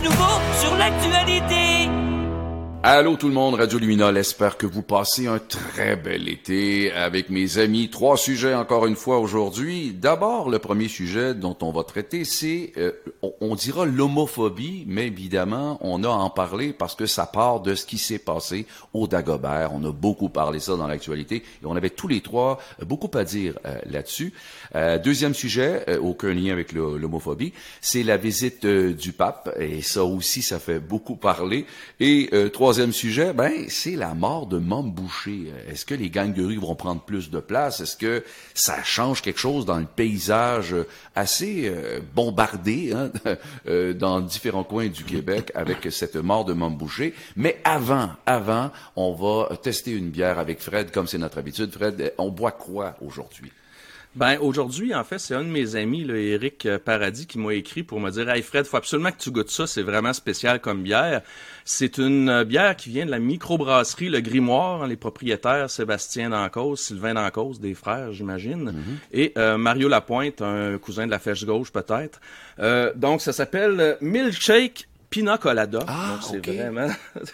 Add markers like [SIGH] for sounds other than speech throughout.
nouveau sur l'actualité. Allô tout le monde, Radio Luminol, espère que vous passez un très bel été avec mes amis. Trois sujets encore une fois aujourd'hui. D'abord, le premier sujet dont on va traiter, c'est, euh, on, dira l'homophobie, mais évidemment, on a à en parler parce que ça part de ce qui s'est passé au Dagobert. On a beaucoup parlé ça dans l'actualité et on avait tous les trois beaucoup à dire euh, là-dessus. Euh, deuxième sujet, aucun lien avec l'homophobie, c'est la visite du pape et ça aussi, ça fait beaucoup parler. Et trois troisième sujet, ben, c'est la mort de Mom Boucher. Est-ce que les gangs vont prendre plus de place? Est-ce que ça change quelque chose dans le paysage assez euh, bombardé hein, [LAUGHS] euh, dans différents coins du Québec avec cette mort de Mom Boucher? Mais avant, avant, on va tester une bière avec Fred, comme c'est notre habitude. Fred, on boit quoi aujourd'hui? Ben aujourd'hui, en fait, c'est un de mes amis, là, Eric Paradis, qui m'a écrit pour me dire Hey Fred, faut absolument que tu goûtes ça, c'est vraiment spécial comme bière. C'est une euh, bière qui vient de la microbrasserie Le Grimoire, hein, les propriétaires Sébastien Dancause, Sylvain Dancause, des frères, j'imagine, mhm. et euh, Mario Lapointe, un cousin de la Fèche Gauche peut-être. Euh, donc ça s'appelle Milkshake Pina Colada. Ah, c'est vraiment.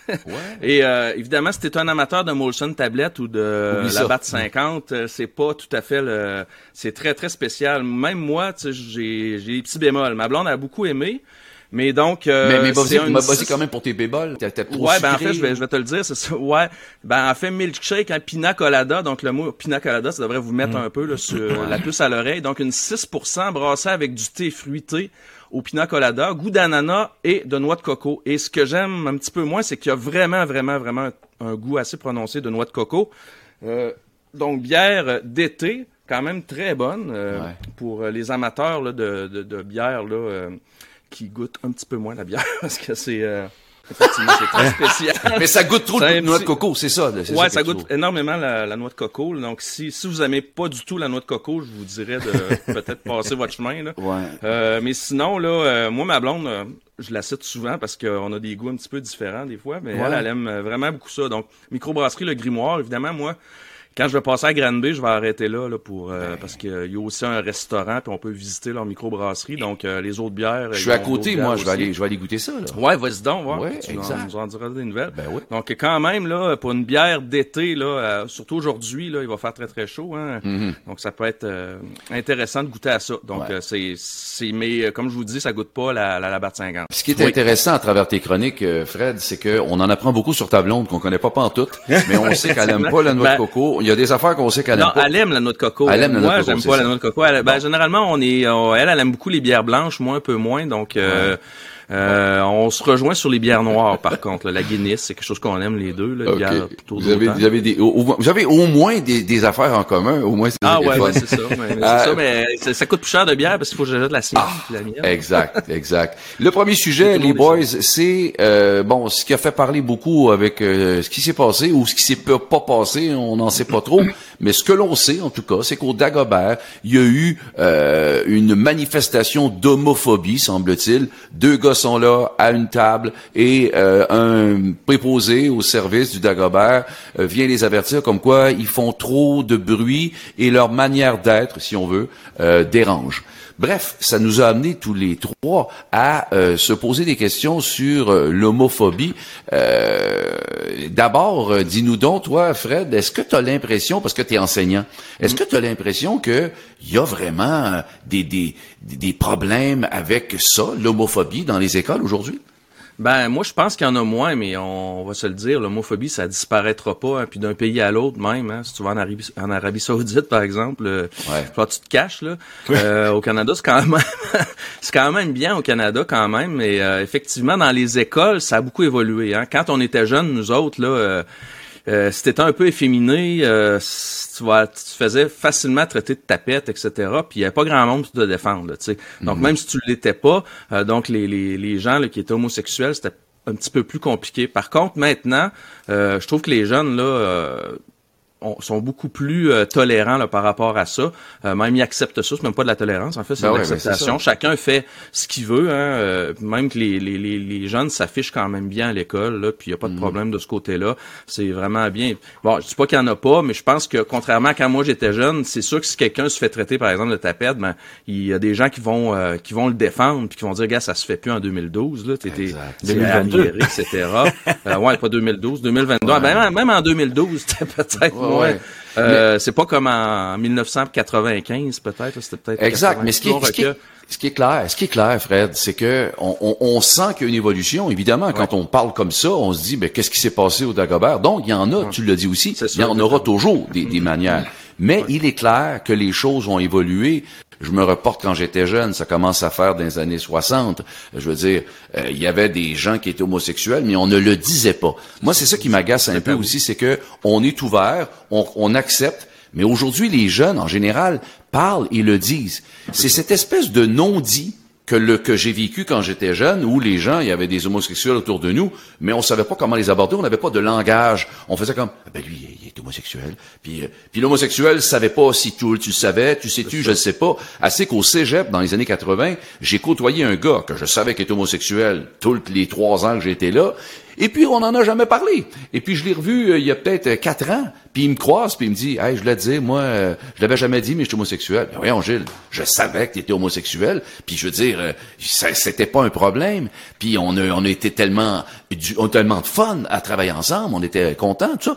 [LAUGHS] Et euh, évidemment, si t'es un amateur de Molson Tablette ou de la BAT 50, euh, c'est pas tout à fait le. C'est très très spécial. Même moi, j'ai j'ai des petits bémols. Ma blonde a beaucoup aimé. Mais donc, euh, mais, mais vas-y, quand même pour tes bébols. ouais, ben en fait, je vais, je vais te le dire, c'est ça. Ouais, ben en fait, milkshake, un pina colada. Donc le mot pina colada, ça devrait vous mettre mm. un peu là, sur la puce à l'oreille. Donc une 6% brassée avec du thé fruité au pina colada, goût d'ananas et de noix de coco. Et ce que j'aime un petit peu moins, c'est qu'il y a vraiment, vraiment, vraiment un goût assez prononcé de noix de coco. Euh, donc, bière d'été, quand même très bonne euh, pour les amateurs là, de, de, de, bière là, euh, qui goûtent un petit peu moins la bière [LAUGHS] parce que c'est Effectivement, c'est très spécial. [LAUGHS] Mais ça goûte trop de noix de coco, c'est ça. Ouais, ça, goûte énormément la, noix de coco. Donc, si, si vous aimez pas du tout la noix de coco, je vous dirais de [LAUGHS] peut-être passer votre chemin. Là. Ouais. Euh, mais sinon, là, euh, moi, ma blonde, euh, je la cite souvent parce qu'on a des goûts un petit peu différents des fois, mais elle, elle aime vraiment beaucoup ça. Donc, microbrasserie, le grimoire, évidemment, moi, quand je vais passer à Granby, je vais arrêter là, là pour euh, ben. parce qu'il y a aussi un restaurant puis on peut visiter leur microbrasserie. Donc euh, les autres bières. Je suis à côté, moi, je vais aller, je vais aller goûter ça. Là. Ouais, vas-y donc, voir. Ouais, tu exact. nous en diras des nouvelles. Ben oui. Donc quand même là, pour une bière d'été là, euh, surtout aujourd'hui là, il va faire très très chaud. Hein? Mm-hmm. Donc ça peut être intéressant de goûter à ça. Donc c'est c'est mais comme je vous dis, ça goûte pas la la, la batte 50. Ce qui est intéressant à travers tes chroniques, Fred, c'est que on en apprend beaucoup sur ta blonde qu'on connaît pas pas en tout, [LAUGHS] mais on sait qu'elle aime pas la noix de ben coco. Il y a des affaires qu'on sait qu'elle non, elle aime la noix de coco. Elle aime la noix moi, de coco. j'aime pas la noix de coco. ben, généralement, on est, elle, elle aime beaucoup les bières blanches, moi un peu moins. Donc, euh, euh, on se rejoint sur les bières noires, par [LAUGHS] contre. La Guinness, c'est quelque chose qu'on aime les deux. Là, okay. vous, avez, vous, avez des, vous avez au moins des, des affaires en commun. Au moins, ah ouais, ouais c'est ça. Mais, euh, ça, mais ça, coûte plus cher de bière parce qu'il faut que j'ajoute la sienne ah, la mienne. Exact, [LAUGHS] exact. Le premier sujet, les boys, c'est euh, bon, ce qui a fait parler beaucoup avec euh, ce qui s'est passé ou ce qui s'est pas passé, on n'en sait pas trop. [COUGHS] mais ce que l'on sait, en tout cas, c'est qu'au Dagobert, il y a eu euh, une manifestation d'homophobie, semble-t-il. Deux gars sont là à une table et euh, un préposé au service du Dagobert euh, vient les avertir comme quoi ils font trop de bruit et leur manière d'être, si on veut, euh, dérange. Bref, ça nous a amené tous les trois à se poser des questions sur l'homophobie. D'abord, dis-nous donc, toi, Fred, est-ce que tu as l'impression, parce que tu es enseignant, est-ce que tu as l'impression qu'il y a vraiment des, des, des problèmes avec ça, l'homophobie, dans les écoles aujourd'hui? Ben moi je pense qu'il y en a moins, mais on, va se le dire, l'homophobie ça disparaîtra pas, hein, puis d'un pays à l'autre même. Hein, si tu vas en Arabie, en Arabie Saoudite par exemple, euh, ouais. tu te caches là. Euh, au Canada c'est quand même [LAUGHS] c'est quand même bien au Canada quand même, mais euh, effectivement dans les écoles ça a beaucoup évolué. Hein. Quand on était jeunes nous autres là. Euh, euh, si t'étais un peu efféminé, euh, tu, vois, tu te faisais facilement traiter de tapette, etc. Puis il n'y avait pas grand monde pour te défendre. Là, donc mhm. même si tu l'étais pas, euh, donc les, les, les gens là, qui étaient homosexuels, c'était un petit peu plus compliqué. Par contre, maintenant, je trouve que les jeunes là sont beaucoup plus euh, tolérants là, par rapport à ça. Euh, même ils acceptent ça, c'est même pas de la tolérance, en fait, c'est Ben de ouais, ben l'acceptation. Chacun fait ce qu'il veut. Hein, euh, même que les, les, les, les jeunes s'affichent quand même bien à l'école, là, puis il y a pas de problème de ce côté-là. C'est vraiment bien. Bon, je dis pas qu'il y en a pas, mais je pense que contrairement à quand moi j'étais jeune, c'est sûr que si quelqu'un se fait traiter par exemple de tapette, ben il y a des gens qui vont euh, qui vont le défendre puis qui vont dire gars ça se fait plus en 2012 là, t'étais Exact. 2022, etc. euh, ouais, pas 2012, 2022. Ah, ben, même en 2012, c'était [LAUGHS] peut-être Ouais. Ouais. Euh, c'est pas comme en 1995 peut-être, c'était peut-être Exact, mais ce qui, est, 80, ce, qui est, ce qui est clair, ce qui est clair, Fred, c'est que on, on, on sent qu'il y a une évolution. Évidemment, quand on parle comme ça, on se dit, ben qu'est-ce qui s'est passé au Dagobert? Donc, il y en a, tu l'as dit aussi, il y en aura toujours des, des manières. Mais il est clair que les choses ont évolué. Je me reporte quand j'étais jeune, ça commence à faire dans les années 60. Je veux dire, euh, il y avait des gens qui étaient homosexuels, mais on ne le disait pas. Moi, c'est ça qui m'agace un peu aussi, c'est que on est ouvert, on, on accepte, mais aujourd'hui, les jeunes, en général, parlent et le disent. C'est cette espèce de non-dit que le que j'ai vécu quand j'étais jeune, où les gens, il y avait des homosexuels autour de nous, mais on savait pas comment les aborder, on n'avait pas de langage. On faisait comme, ah ben lui, il est homosexuel. Puis, euh, puis l'homosexuel savait pas si tu, tu le savais, tu sais-tu, je le sais pas. Assez qu'au cégep, dans les années 80, j'ai côtoyé un gars que je savais qu'il était homosexuel tous les trois ans que j'étais là, et puis, on n'en a jamais parlé. Et puis, je l'ai revu euh, il y a peut-être euh, quatre ans, puis il me croise, puis il me dit, « Hey, je l'ai dit, moi, euh, je l'avais jamais dit, mais je suis homosexuel. » Ben voyons, Gilles, je savais que tu étais homosexuel, puis je veux dire, c'était pas un problème. Puis on a, on a été tellement, on a tellement de fun à travailler ensemble, on était contents, tout ça.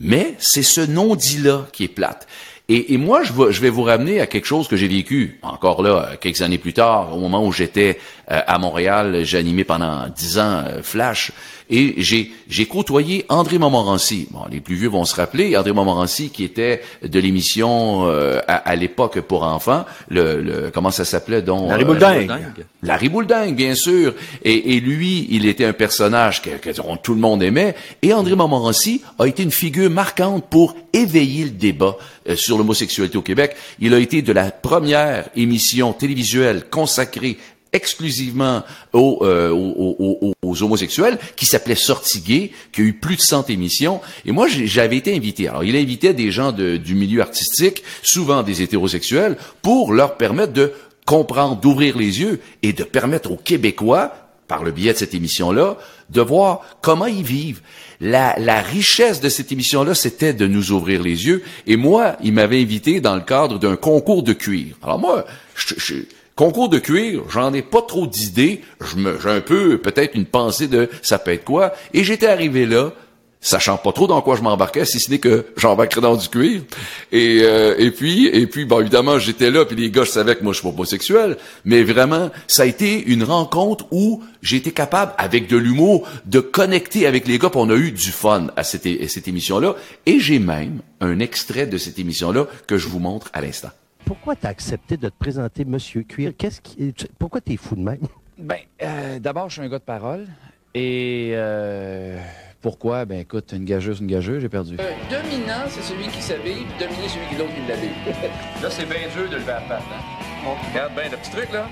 Mais c'est ce non-dit-là qui est plate. Et, et moi, je vais, vous ramener à quelque chose que j'ai vécu, encore là, quelques années plus tard, au moment où j'étais à Montréal, j'ai animé pendant dix ans Flash, et j'ai, côtoyé André Montmorency. Bon, les plus vieux vont se rappeler, André Montmorency qui était de l'émission euh, à, à l'époque pour enfants, le, le comment ça s'appelait donc? Larry euh, Boulding. dingue. Larry Boulding, bien sûr. Et, et lui, il était un personnage que, que tout le monde aimait. Et André Montmorency a été une figure marquante pour éveiller le débat euh, sur l'homosexualité au Québec. Il a été de la première émission télévisuelle consacrée exclusivement aux, euh, aux, aux- aux- homosexuels, qui s'appelait Sortie Gay, qui a eu plus de 100 émissions. Et moi, j'avais été invité. Alors, il invitait des gens de- du milieu artistique, souvent des hétérosexuels, pour leur permettre de comprendre, d'ouvrir les yeux et de permettre aux Québécois, par le biais de cette émission-là, de voir comment ils vivent. La, la richesse de cette émission-là, c'était de nous ouvrir les yeux. Et moi, il m'avait invité dans le cadre d'un concours de cuir. Alors moi, je, je- concours de cuir, j'en ai pas trop d'idées. J'ai un peu, peut-être une pensée de ça peut être quoi. Et j'étais arrivé là, sachant pas trop dans quoi je m'embarquais, si ce n'est que j'embarquerais dans du cuir. Et, euh, et puis, et puis, bon, évidemment, j'étais là, puis les gars, savais que moi, je suis homosexuel, mais vraiment, ça a été une rencontre où été capable, avec de l'humour, de connecter avec les gars, puis on a eu du fun à cette émission-là. Et j'ai même un extrait de cette émission-là que je vous montre à l'instant. Pourquoi t'as accepté de te présenter Monsieur Cuir? Qu'est-ce qui, tu- pourquoi t'es fou de même? Ben, euh, d'abord, je suis un gars de parole. Et euh, pourquoi? Ben, écoute, une gageuse, une gageuse, j'ai perdu. dominant, c'est celui qui s'habille, puis dominer celui qui l'autre qui l'habille. [LAUGHS] là, c'est bien dur de lever la patte, hein? regarde bien le petit truc, là.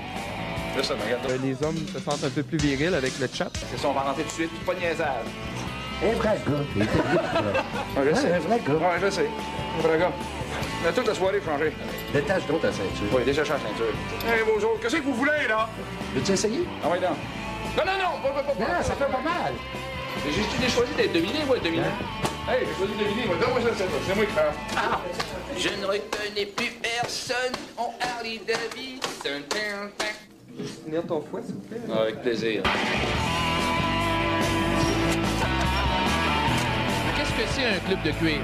Là, ça, regarde. Euh, les hommes se sentent un peu plus virils avec le chat. C'est ça, on va rentrer tout de suite, pas de niaisage. Un vrai gars. [LAUGHS] Un vrai gars. Ouais, je sais. Un vrai gars. On a toute la soirée changé. Détache donc ta ceinture. Oui, déjà change ceinture. Hey, vos autres, qu'est-ce que vous voulez, là? Veux-tu essayer? Ah, ouais, non. Non, non, non, pas, pas, pas, pas. Non, ça fait pas mal. J'ai j'ai choisi d'être dominé, moi, dominé. Hey, j'ai choisi de dominer, moi. Donne-moi ça, c'est c'est moi qui fais. Je ne reconnais plus personne en Harley Davidson. Tenir ton fouet, s'il vous plaît. Ah, Avec plaisir. Qu'est-ce que c'est un club de cuir?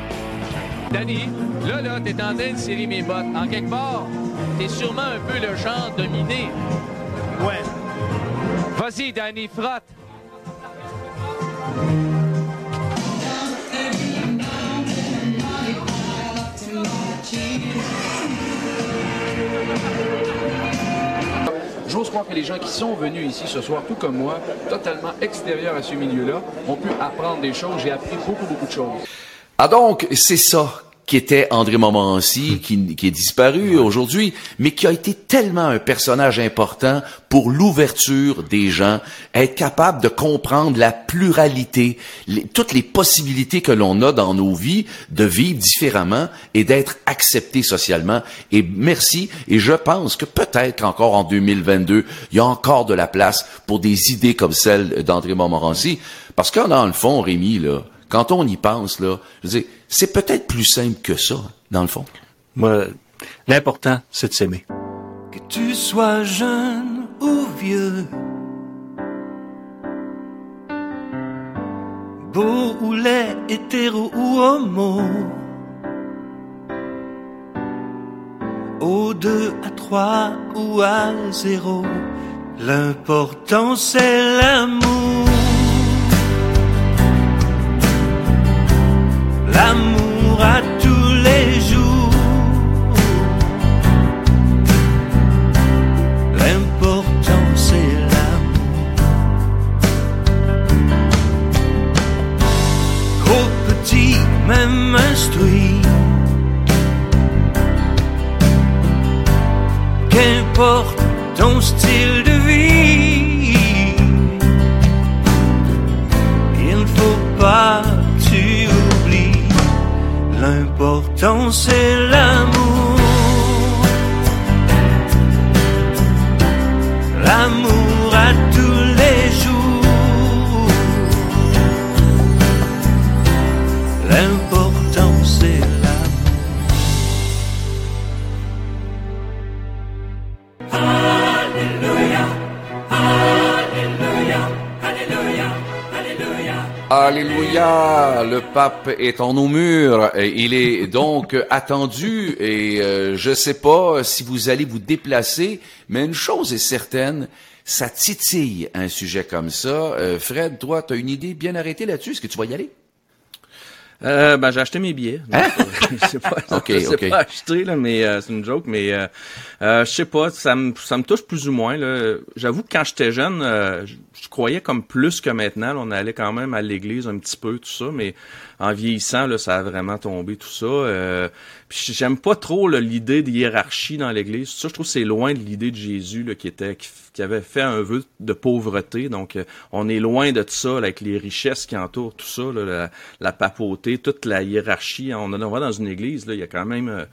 Danny, là, là, t'es en train de serrer mes bottes. En quelque part, t'es sûrement un peu le genre dominé. Ouais. Vas-y, Danny, frotte. J'ose croire que les gens qui sont venus ici ce soir, tout comme moi, totalement extérieurs à ce milieu-là, ont pu apprendre des choses. J'ai appris beaucoup, beaucoup de choses. Ah donc, c'est ça. qui était André Montmorency, qui, qui est disparu aujourd'hui, mais qui a été tellement un personnage important pour l'ouverture des gens, être capable de comprendre la pluralité, les- toutes les possibilités que l'on a dans nos vies de vivre différemment et d'être accepté socialement. Et merci. Et je pense que peut-être qu'encore en 2022, il y a encore de la place pour des idées comme celle d'André Montmorency. Parce que dans le fond, Rémi, là, quand on y pense, là, je veux dire, c'est peut-être plus simple que ça, dans le fond. Moi, l'important, c'est de s'aimer. Que tu sois jeune ou vieux, beau ou laid, hétéro ou homo, au 2 à 3 ou à 0, l'important c'est l'amour. L'amour à tous les jours. L'important c'est l'amour. Gros petit, même instruit. Qu'importe ton style de L'important c'est l'amour. Alléluia, le pape est en nos murs. Il est donc [LAUGHS] attendu et euh, je sais pas si vous allez vous déplacer, mais une chose est certaine, ça titille un sujet comme ça. Euh, Fred, toi, tu as une idée bien arrêtée là-dessus? Est-ce que tu vas y aller? Euh, ben, j'ai acheté mes billets. Hein? Je sais pas, [LAUGHS] Ok, je sais ok. pas acheté, là, mais euh, c'est une joke, mais euh, euh, je sais pas, ça me, ça me touche plus ou moins. là. J'avoue que quand j'étais jeune, euh, je, je croyais comme plus que maintenant. là, on allait quand même à l'église un petit peu, tout ça, mais en vieillissant, là, ça a vraiment tombé, tout ça. Euh, puis j'aime pas trop l'idée de hiérarchie dans l'église. Ça, je trouve que c'est loin de l'idée de Jésus là, qui était qui, avait fait un vœu de pauvreté. Donc, euh, on est loin de ça, avec les richesses qui entourent tout ça, la, papauté, toute la hiérarchie. On, on va dans une église, là, il y a quand même euh,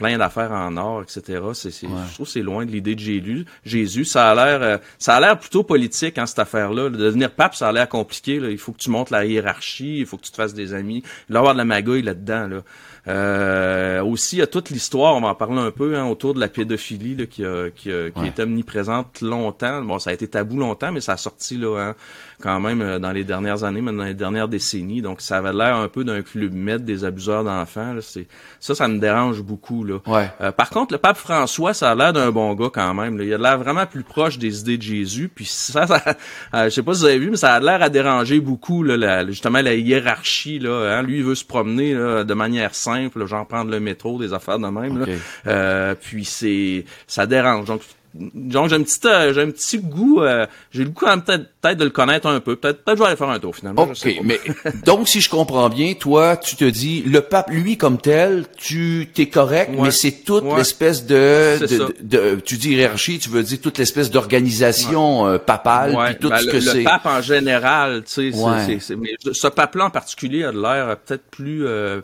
plein d'affaires en or, etc. C'est, c'est, Je trouve que c'est loin de l'idée de Jésus. Jésus, ça a l'air, euh, ça a l'air plutôt politique, hein, cette affaire-là. De devenir pape, ça a l'air compliqué. Là. Il faut que tu montes la hiérarchie, il faut que tu te fasses des amis. Il va y avoir de la magouille là-dedans. Là. Euh, aussi, il y a toute l'histoire, on va en parler un peu, hein, autour de la pédophilie là, qui, a, qui, a, qui Ouais. est omniprésente longtemps. Bon, ça a été tabou longtemps, mais ça a sorti là, hein, quand même euh, dans les dernières années, même dans les dernières décennies. Donc, ça avait l'air un peu d'un club med des abuseurs d'enfants. C'est, ça, ça me dérange beaucoup. Là. Ouais. Euh, par contre, le pape François, ça a l'air d'un bon gars quand même. là. Il a l'air vraiment plus proche des idées de Jésus. Puis ça, ça [LAUGHS] euh, je sais pas si vous avez vu, mais ça a l'air à déranger beaucoup là, la- justement la hiérarchie. Là, hein. Lui, il veut se promener là, de manière simple, genre prendre le métro, des affaires de même. là. Euh, puis c'est, ça dérange. Donc donc j'ai un petit euh, j'ai un petit goût euh, j'ai le goût quand même peut-être peut-être de le connaître un peu peut-être peut-être je vais aller faire un tour finalement OK, mais [LAUGHS] donc si je comprends bien, toi, tu te dis, le pape, lui, comme tel, tu t'es correct, Ouais. mais c'est toute Ouais. l'espèce de, de, de- tu dis hiérarchie, tu veux dire toute l'espèce d'organisation euh, papale, puis tout ben, ce le, que le c'est. pape en général, tu sais, c'est- mais ce pape-là en particulier a de l'air euh, peut-être plus euh,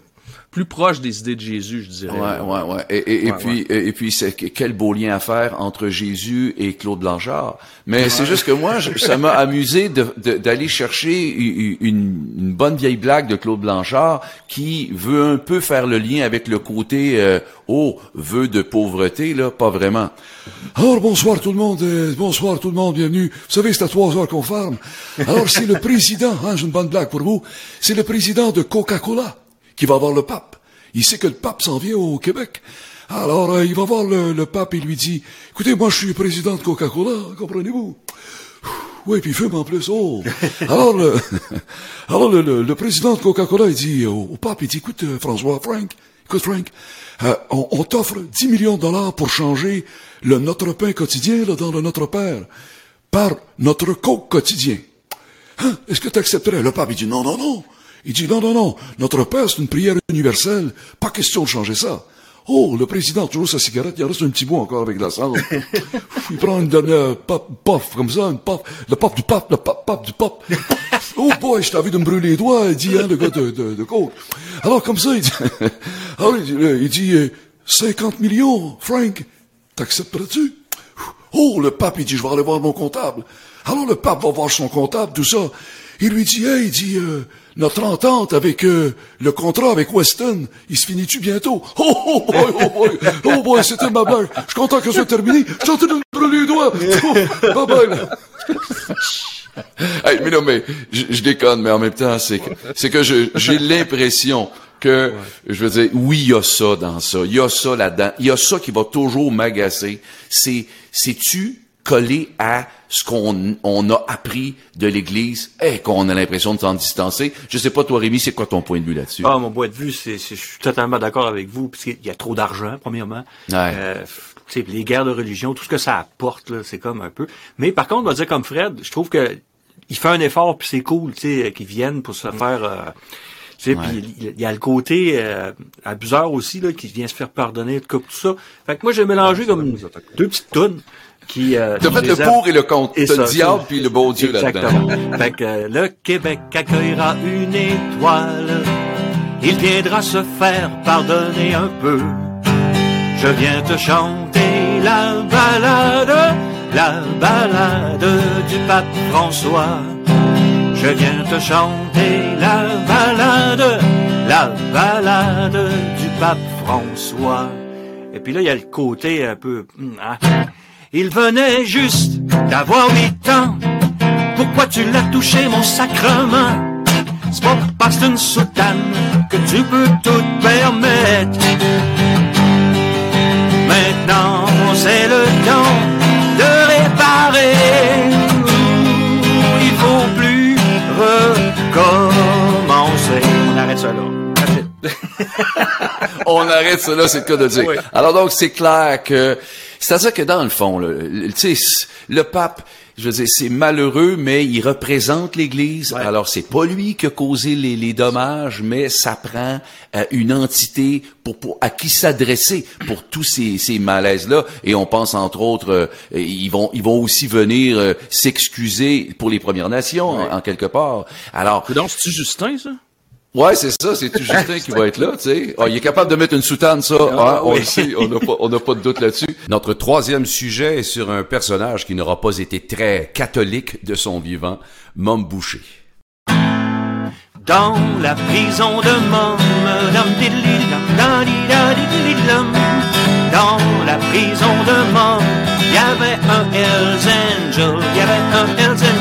plus proche des idées de Jésus, je dirais. Ouais, ouais, ouais. Et, et, et Ouais, puis, et, et puis, c'est quel beau lien à faire entre Jésus et Claude Blanchard. Mais c'est juste que moi, je- ça m'a amusé de- de- d'aller chercher une bonne vieille blague de Claude Blanchard qui veut un peu faire le lien avec le côté euh, oh vœu de pauvreté là, pas vraiment. Alors bonsoir tout le monde, euh, bonsoir tout le monde, bienvenue. Vous savez, c'est à trois heures qu'on ferme. Alors c'est le président, hein, j'ai une bonne blague pour vous, c'est le président de Coca-Cola qui va voir le pape. Il sait que le pape s'en vient au Québec. Alors euh, il va voir le, le pape et lui dit, écoutez, moi je suis président de Coca-Cola, comprenez-vous? Oui, puis il fume en plus. Oh. [LAUGHS] Alors, le, [LAUGHS] alors le, le- le président de Coca-Cola, il dit au, au pape, il dit, écoute, euh, François, Frank, écoute, Frank, euh, on, on t'offre 10 millions de dollars pour changer le Notre Pain quotidien là, dans le Notre Père par notre Coke quotidien. Hein, Est-ce que tu accepterais? Le pape, il dit, non, non, non. Il dit, non, non, non, notre Père, c'est une prière universelle. Pas question de changer ça. Oh, le président, toujours sa cigarette, il reste un petit bout encore avec la salle. [LAUGHS] il prend une dernière pop, puff, comme ça, une puff, le pop du pop, le pop, pop du pop. [LAUGHS] Oh boy, je t'avais de me brûler les doigts, il dit, hein, le gars de, de, de Coke. Alors, comme ça, il dit, [LAUGHS] alors, il dit, euh, il dit euh, 50 millions, Frank, t'accepterais-tu? Oh, le pape, il dit, je vais aller voir mon comptable. Alors, le pape va voir son comptable, tout ça. Il lui dit, hey, il dit, euh, notre entente avec euh, le contrat avec Weston, il se finit-tu bientôt? Oh, oh boy, oh boy, oh boy, c'était ma blague. Je suis content que ce soit terminé. Je suis en train de me brûler les doigts. Oh, bye bye. [LAUGHS] Hey, mais non, mais je, je déconne, mais en même temps, c'est que, c'est que je- j'ai l'impression que, je veux dire, oui, il y a ça dans ça, il y a ça là-dedans, il y a ça qui va toujours m'agacer. C'est, c'est-tu collé à ce qu'on on a appris de l'Église et qu'on a l'impression de s'en distancer? Je sais pas, toi, Rémi, c'est quoi ton point de vue là-dessus? Ah, mon point de vue, c'est, c'est- je suis totalement d'accord avec vous, puisqu'il y a trop d'argent, premièrement. Ouais. Euh, tu sais, les guerres de religion, tout ce que ça apporte, là, c'est comme un peu. Mais par contre, on va dire comme Fred, je trouve que il fait un effort, puis c'est cool, tu sais, qu'ils viennent pour se faire. euh, tu sais, Ouais. il il y a le côté euh, abuseur aussi là, qui vient se faire pardonner, tout, tout ça. Fait que moi, j'ai mélangé comme deux petites tonnes qui. Euh, T'as fait le pour et le contre. Et T'as le diable puis le bon Dieu là-dedans. Fait que euh, le Québec accueillera une étoile. Il viendra se faire pardonner un peu. Je viens te chanter la balade, la balade du pape François. Je viens te chanter la balade, la balade du pape François. Et puis là, il y a le côté un peu... hum, hein. Il venait juste d'avoir huit ans. Pourquoi tu l'as touché, mon sacrement? C'est pas parce une soutane que tu peux tout permettre. Maintenant, c'est le temps de réparer. Il faut plus recommencer. On arrête ça là. [LAUGHS] On arrête cela, c'est le cas de dire. Oui. Alors donc, c'est clair que, c'est-à-dire que dans le fond, le, le- pape, je veux dire, c'est malheureux, mais il représente l'Église. Alors, c'est pas lui qui a causé les, les dommages, mais ça prend euh, une entité pour, pour à qui s'adresser pour tous ces, ces malaises-là. Et on pense entre autres, euh, ils vont ils vont aussi venir euh, s'excuser pour les Premières Nations en, en quelque part. Alors, Donc, c'est-tu Justin, ça? Ouais, c'est ça, c'est tout [LAUGHS] Justin qui va être là, tu sais. Ah, il est capable de mettre une soutane, ça. hein, on le sait, on n'a pas, on n'a pas de doute là-dessus. Notre troisième sujet est sur un personnage qui n'aura pas été très catholique de son vivant, Mom Boucher. Dans la prison de Mom, dans la prison de Mom, il y avait un Hells Angel, il y avait un Hells Angel.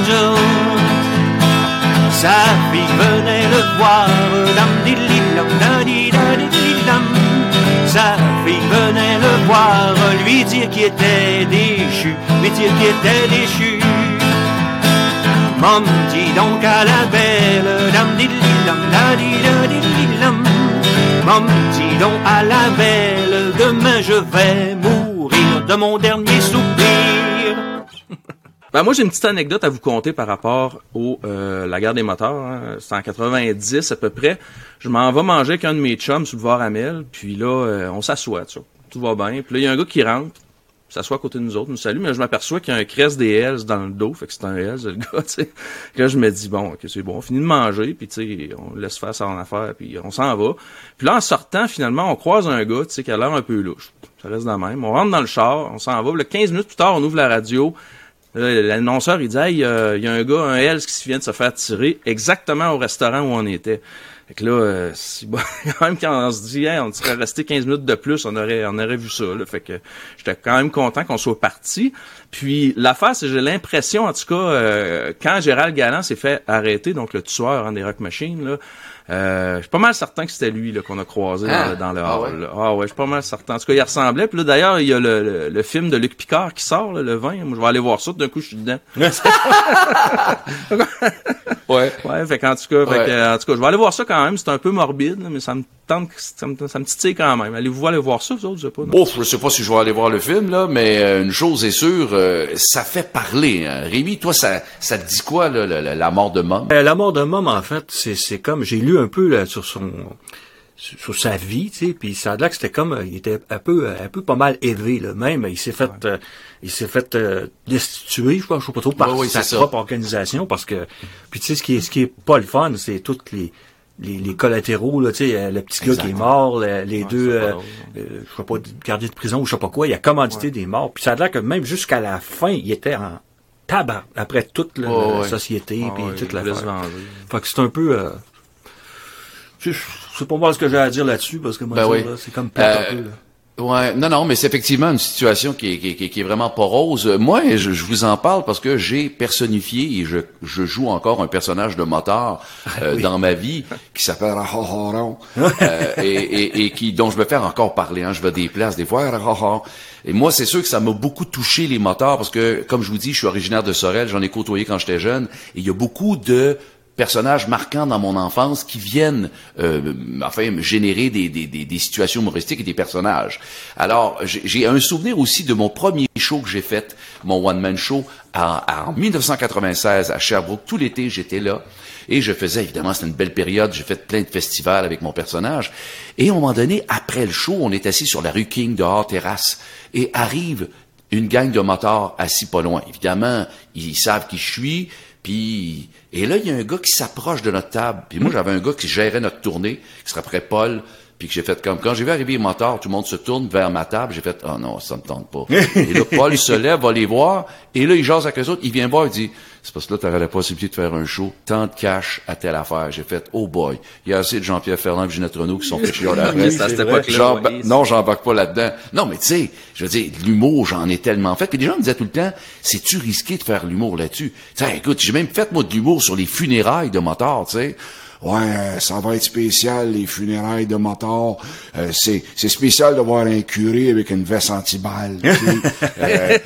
Sa fille venait le voir, da da. Sa fille venait le voir, lui dire qu'il était déchu, lui dire qu'il était déchu. Mom dit donc à la belle, dam da di da dam. Mom dit donc à la belle, demain je vais mourir de mon dernier soupir. Ben moi j'ai une petite anecdote à vous conter par rapport au euh, la guerre des moteurs. Hein. C'est en 90 à peu près. Je m'en vais manger avec un de mes chums sur le boulevard Amel. Puis là, euh, on s'assoit. Tout va bien. Puis là, il y a un gars qui rentre, s'assoit à côté de nous autres, nous salue, mais je m'aperçois qu'il y a un crest des Hells dans le dos. Fait que c'est un Hells, le [LAUGHS] gars, tu sais. Là, je me dis, bon, ok, c'est bon, on finit de manger, puis tu sais, on laisse faire son affaire, puis on s'en va. Puis là, en sortant, finalement, on croise un gars, tu sais, qui a l'air un peu louche. Ça reste dans le même. On rentre dans le char, on s'en va. Là, 15 minutes plus tard, on ouvre la radio. L'annonceur, il dit, euh, il y a un gars, un Hells qui vient de se faire tirer exactement au restaurant où on était. Fait que là, euh, c'est bon, [LAUGHS] quand même quand on se dit, on serait resté 15 minutes de plus, on aurait, on aurait vu ça. Là. Fait que j'étais quand même content qu'on soit parti. Puis l'affaire, c'est j'ai l'impression, en tout cas, euh, quand Gérald Galland s'est fait arrêter, donc le tueur hein, des Rock Machines, là, euh, je suis pas mal certain que c'était lui là, qu'on a croisé Ah. dans, le- dans le Ah hall. ouais? là. Ah ouais, je suis pas mal certain. En tout cas, il ressemblait. Puis là, d'ailleurs, il y a le, le, le film de Luc Picard qui sort, là, le 20. Moi, je vais aller voir ça. D'un coup, je suis dedans. [LAUGHS] Ouais. Ouais, fait qu'en tout cas, fait Ouais. que, en tout cas, je vais aller voir ça quand même. C'est un peu morbide, là, mais ça me tente, ça me, ça me titille quand même. Allez-vous aller voir ça, vous autres, je sais pas. Ouf, je sais pas si je vais aller voir le film, là, mais euh, une chose est sûre, euh, ça fait parler. Hein. Rémi, toi, ça, ça te dit quoi, là, la, mort de Mom? Euh, la mort de Mom, en fait, c'est comme, j'ai lu un peu là, sur son, sur, sa vie, tu sais, puis ça a l'air que c'était comme, euh, il était un peu, euh, un peu pas mal élevé, là, même, il s'est fait, euh, il s'est fait euh, destituer, je crois, je sais pas trop, par Ouais, ouais, sa ça. propre organisation, parce que, puis tu sais, ce qui est, ce qui est pas le fun, c'est toutes les, les, les collatéraux, là, tu sais, le petit gars qui est mort, le- les deux, euh, je sais pas, gardien de prison ou je sais pas quoi, il a commandité des morts, puis ça a l'air que même jusqu'à la fin, il était en tabac, après toute la, société, Ah puis toute la fait que c'est un peu. Sais pas moi ce que j'ai à dire là-dessus parce que moi Ben oui. c'est comme plate Euh, un peu. Là. Ouais, non, non, mais c'est effectivement une situation qui est, qui est- qui est- qui est vraiment pas rose. Moi, je, je vous en parle parce que j'ai personnifié et je, je joue encore un personnage de motard euh, dans ma vie qui s'appelle Rahohoron [LAUGHS] euh, et, et, et qui dont je me fais encore parler. Hein, je vais des places des fois. Et moi, c'est sûr que ça m'a beaucoup touché les motards parce que, comme je vous dis, je suis originaire de Sorel, j'en ai côtoyé quand j'étais jeune et il y a beaucoup de personnages marquants dans mon enfance qui viennent euh, enfin me générer des, des, des, des situations humoristiques et des personnages. Alors, j'ai j'ai un souvenir aussi de mon premier show que j'ai fait, mon one-man show, en, en 1996 à Sherbrooke. Tout l'été, j'étais là. Et je faisais, évidemment, c'était une belle période, j'ai fait plein de festivals avec mon personnage. Et à un moment donné, après le show, on est assis sur la rue King, dehors, terrasse, et arrive une gang de motards assis pas loin. Évidemment, ils savent qui je suis, puis et là il y a un gars qui s'approche de notre table. Puis moi j'avais un gars qui gérait notre tournée, qui se rappelait Paul, puis que j'ai fait comme quand j'ai vu arriver les motards, tout le monde se tourne vers ma table, j'ai fait oh non, ça me tente pas. [LAUGHS] et là Paul se lève, va les voir, et là il jase avec eux autres, il vient voir, il dit c'est parce que là t'aurais la possibilité de faire un show, tant de cash à telle affaire. J'ai fait oh boy, il y a assez de Jean-Pierre Ferland et Ginette Renault qui sont [LAUGHS] fait chier la non, j'embarque pas là-dedans. Non, mais tu sais, je veux dire, l'humour, j'en ai tellement fait. Puis les gens me disaient tout le temps, c'est-tu risqué de faire l'humour là-dessus? Tu sais, écoute, j'ai même fait, moi, de l'humour sur les funérailles de motards, tu sais. Ouais, euh, ça va être spécial, les funérailles de motards. Euh, c'est, c'est spécial de voir un curé avec une veste anti-balle. [LAUGHS] Euh,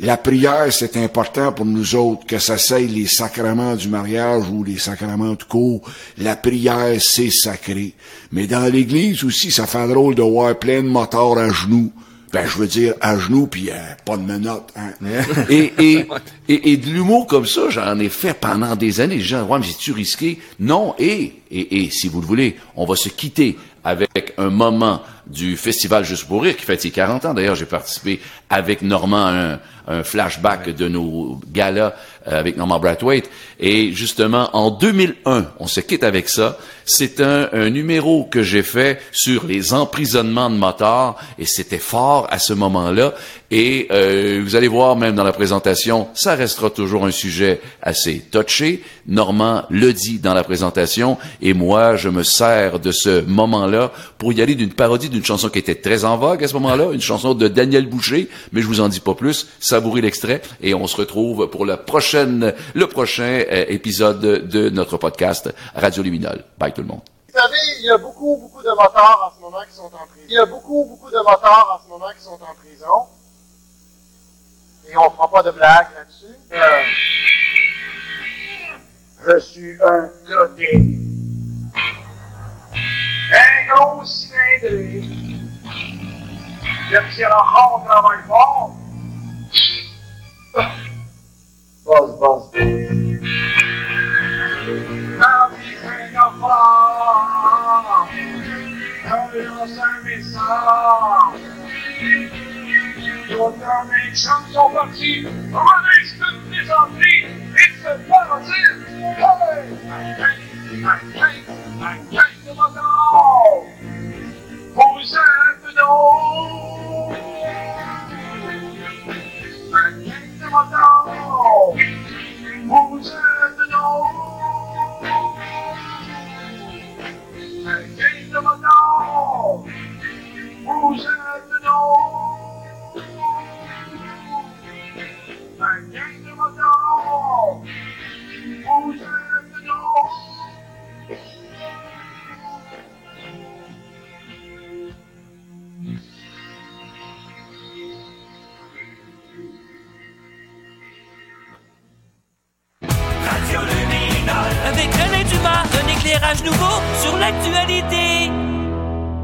la prière, c'est important pour nous autres, que ça soit les sacrements du mariage ou les sacrements de cours. La prière, c'est sacré. Mais dans l'église aussi, ça fait drôle de voir plein de motards à genoux. Ben, je veux dire, à genoux, puis euh, pas de menottes. Hein. [LAUGHS] et, et, et, et de l'humour comme ça, j'en ai fait pendant des années. Les gens, ouais, mais c'est-tu risqué? Non, et, et, et, si vous le voulez, on va se quitter avec un moment du Festival Juste pour rire, qui fait ses 40 ans. D'ailleurs, j'ai participé avec Normand à un, flashback de nos galas euh, avec Normand Brathwaite. Et justement, en 2001, on se quitte avec ça. C'est un, un numéro que j'ai fait sur les emprisonnements de motards, et c'était fort à ce moment-là. Et euh, vous allez voir, même dans la présentation, ça restera toujours un sujet assez touché. Normand le dit dans la présentation, et moi, je me sers de ce moment-là pour y aller d'une parodie d'une chanson qui était très en vogue à ce moment-là, une chanson de Daniel Boucher, mais je vous en dis pas plus. Savourez l'extrait, et on se retrouve pour la prochaine, le prochain euh, épisode de notre podcast Radio Luminol. Bye tout le monde. Vous savez, il y a beaucoup, beaucoup de motards en ce moment qui sont en prison. Il y a beaucoup, beaucoup de motards en ce moment qui sont en prison. Et on fera pas de blagues là-dessus. Euh, je suis un godé. Le petit rencontre travaille fort. Boss, boss, boss. Dans mes fins d'enfants, un lance un message. D'autres mes chums sont partis, revenez, je peux me présenter et se parodie. Hey!